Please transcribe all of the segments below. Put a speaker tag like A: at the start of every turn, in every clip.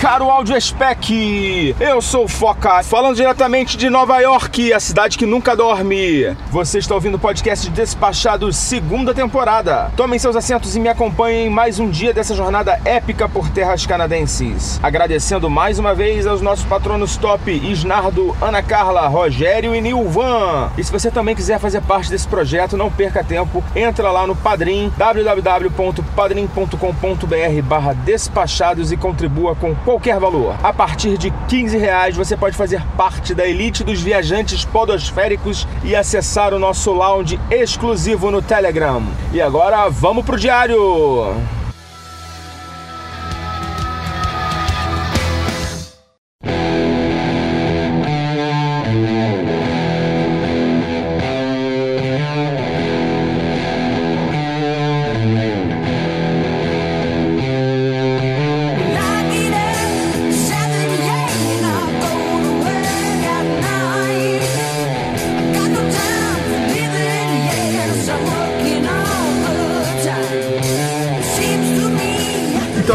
A: Caro Audio Spec! Eu sou o Foca, falando diretamente de Nova York, a cidade que nunca dorme. Você está ouvindo o podcast Despachados, segunda temporada. Tomem seus assentos e me acompanhem em mais um dia dessa jornada épica por terras canadenses. Agradecendo mais uma vez aos nossos patronos top, Isnardo, Ana Carla, Rogério e Nilvan. E se você também quiser fazer parte desse projeto, não perca tempo, entra lá no Padrim, www.padrim.com.br barra despachados e contribua com qualquer valor. A partir de 15 reais você pode fazer parte da elite dos viajantes podosféricos e acessar o nosso lounge exclusivo no Telegram. E agora vamos pro diário!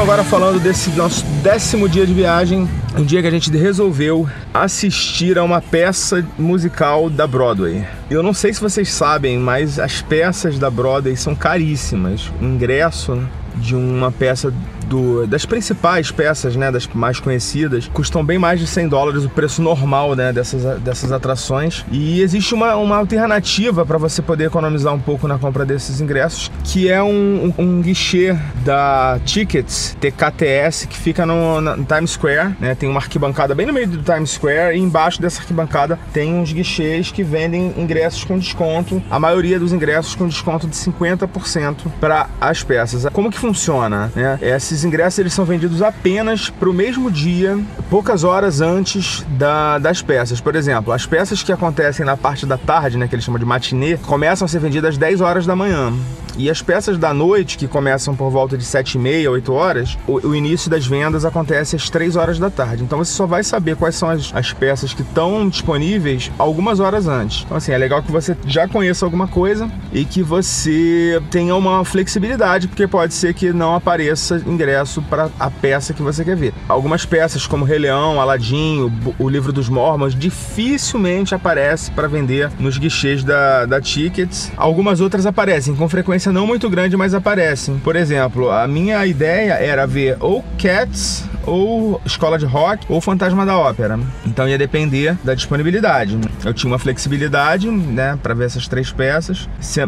A: Agora falando desse nosso décimo dia de viagem, um dia que a gente resolveu assistir a uma peça musical da Broadway. Eu não sei se vocês sabem, mas as peças da Broadway são caríssimas. O ingresso de uma peça do, das principais peças, né, das mais conhecidas, custam bem mais de 100 dólares o preço normal, né, dessas, dessas atrações. E existe uma, uma alternativa para você poder economizar um pouco na compra desses ingressos, que é um, um, guichê da Tickets, TKTS, que fica no, no Times Square, né, tem uma arquibancada bem no meio do Times Square e embaixo dessa arquibancada tem uns guichês que vendem ingressos com desconto, a maioria dos ingressos com desconto de 50% para as peças. Como que funciona, né? Esses ingressos eles são vendidos apenas para o mesmo dia, poucas horas antes da, das peças. Por exemplo, as peças que acontecem na parte da tarde, né, que eles chamam de matinê, começam a ser vendidas às 10 horas da manhã. E as peças da noite, que começam por volta de 7 e meia, 8 horas, o, o, início das vendas acontece às 3 horas da tarde. Então você só vai saber quais são as, as peças que estão disponíveis algumas horas antes. Então, assim, é legal que você já conheça alguma coisa e que você tenha uma flexibilidade, porque pode ser que não apareça ingresso para a peça que você quer ver. Algumas peças, como Rei Leão, Aladim, o, o Livro dos Mormons, dificilmente aparece para vender nos guichês da, da Tickets. Algumas outras aparecem com frequência não muito grande, mas aparecem. Por exemplo, a minha ideia era ver ou Cats ou Escola de Rock ou Fantasma da Ópera. Então ia depender da disponibilidade. Eu tinha uma flexibilidade, né, para ver essas três peças,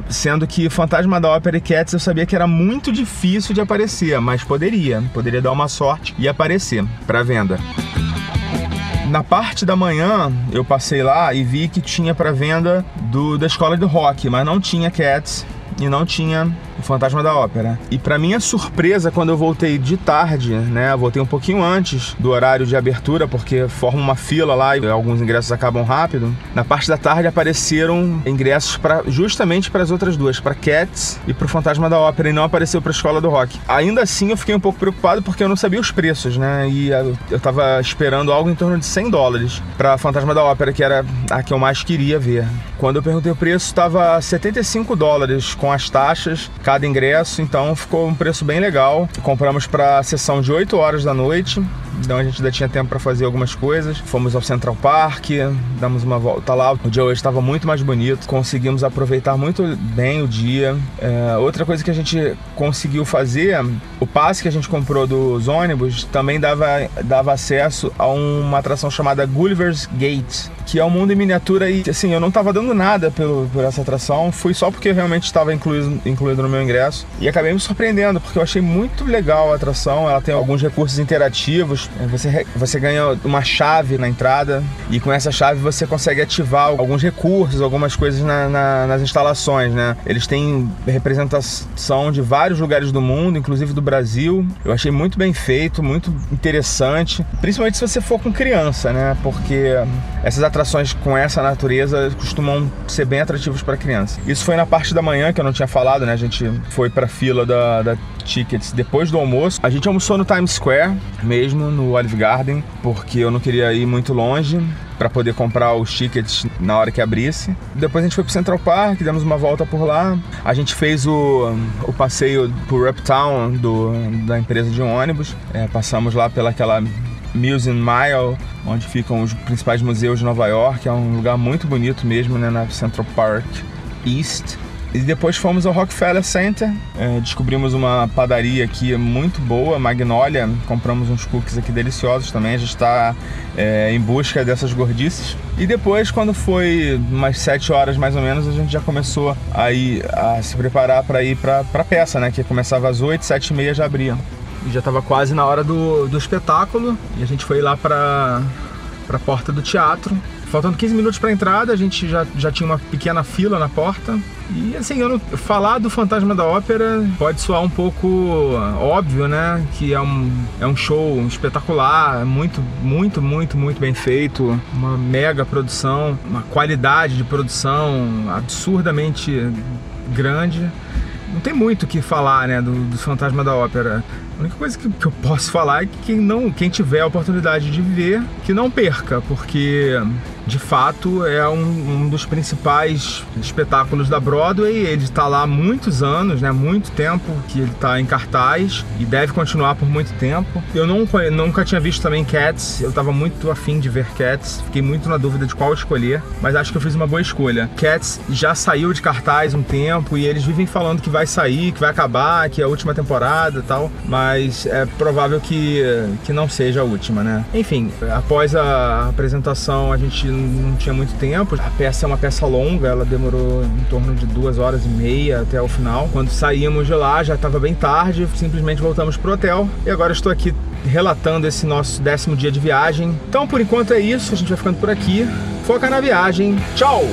A: sendo que Fantasma da Ópera e Cats eu sabia que era muito difícil de aparecer, mas poderia, poderia dar uma sorte e aparecer para venda. Na parte da manhã, eu passei lá e vi que tinha para venda do, da escola de rock, mas não tinha Cats e não tinha o Fantasma da Ópera. E para minha surpresa, quando eu voltei de tarde, né, voltei um pouquinho antes do horário de abertura, porque forma uma fila lá e alguns ingressos acabam rápido. Na parte da tarde apareceram ingressos para justamente para as outras duas, para Cats e para o Fantasma da Ópera, e não apareceu para a Escola do Rock. Ainda assim, eu fiquei um pouco preocupado porque eu não sabia os preços, né? E eu tava esperando algo em torno de 100 dólares para Fantasma da Ópera, que era a que eu mais queria ver. Quando eu perguntei o preço, estava 75 dólares com as taxas cada ingresso, então ficou um preço bem legal. Compramos para a sessão de 8 horas da noite, então a gente ainda tinha tempo para fazer algumas coisas. Fomos ao Central Park, damos uma volta lá. O dia hoje estava muito mais bonito, conseguimos aproveitar muito bem o dia. É, outra coisa que a gente conseguiu fazer, o passe que a gente comprou dos ônibus também dava, dava acesso a uma atração chamada Gulliver's Gate, que é um mundo em miniatura e assim, eu não estava dando nada pelo, por essa atração, fui só porque realmente estava incluído, incluído no meu ingresso e acabei me surpreendendo porque eu achei muito legal a atração, ela tem alguns recursos interativos você, você ganha uma chave na entrada e com essa chave você consegue ativar alguns recursos, algumas coisas na, na, nas instalações, né? Eles têm representação de vários lugares do mundo, inclusive do Brasil. Eu achei muito bem feito, muito interessante, principalmente se você for com criança, né? Porque essas atrações com essa natureza costumam ser bem atrativos para criança. Isso foi na parte da manhã que eu não tinha falado, né? A gente foi para a fila da, da tickets depois do almoço. A gente almoçou no Times Square, mesmo no Olive Garden, porque eu não queria ir muito longe para poder comprar os tickets na hora que abrisse. Depois a gente foi pro Central Park, demos uma volta por lá. A gente fez o, o passeio por Uptown do, da empresa de ônibus. É, passamos lá pelaquela Museum Mile, onde ficam os principais museus de Nova York. É um lugar muito bonito mesmo, né, na Central Park East. E depois fomos ao Rockefeller Center, é, descobrimos uma padaria aqui muito boa, Magnolia, compramos uns cookies aqui deliciosos também, a gente está é, em busca dessas gordices. E depois, quando foi umas 7 horas mais ou menos, a gente já começou a, ir, a se preparar para ir para a peça, né, que começava às 8, 7 e meia já abria. E já estava quase na hora do, do espetáculo e a gente foi lá para a porta do teatro Faltando 15 minutos para a entrada, a gente já, já tinha uma pequena fila na porta. E assim, eu não, falar do Fantasma da Ópera pode soar um pouco óbvio, né? Que é um, é um show espetacular, muito, muito, muito, muito bem feito, uma mega produção, uma qualidade de produção absurdamente grande. Não tem muito o que falar, né, do, do Fantasma da Ópera. A única coisa que, eu posso falar é que quem, não, quem tiver a oportunidade de ver, que não perca, porque de fato é um, um dos principais espetáculos da Broadway. Ele está lá há muitos anos, né? Muito tempo que ele está em cartaz e deve continuar por muito tempo. Eu não, nunca tinha visto também Cats. Eu estava muito afim de ver Cats. Fiquei muito na dúvida de qual escolher, mas acho que eu fiz uma boa escolha. Cats já saiu de cartaz um tempo e eles vivem falando que vai sair, que vai acabar, que é a última temporada e tal, mas é provável que, que não seja a última, né? Enfim, após a apresentação a gente não tinha muito tempo. A peça é uma peça longa, ela demorou em torno de duas horas e meia até o final. Quando saímos de lá, já estava bem tarde, simplesmente voltamos pro hotel. E agora estou aqui relatando esse nosso décimo dia de viagem. Então, por enquanto é isso, a gente vai ficando por aqui. Foca na viagem. Tchau!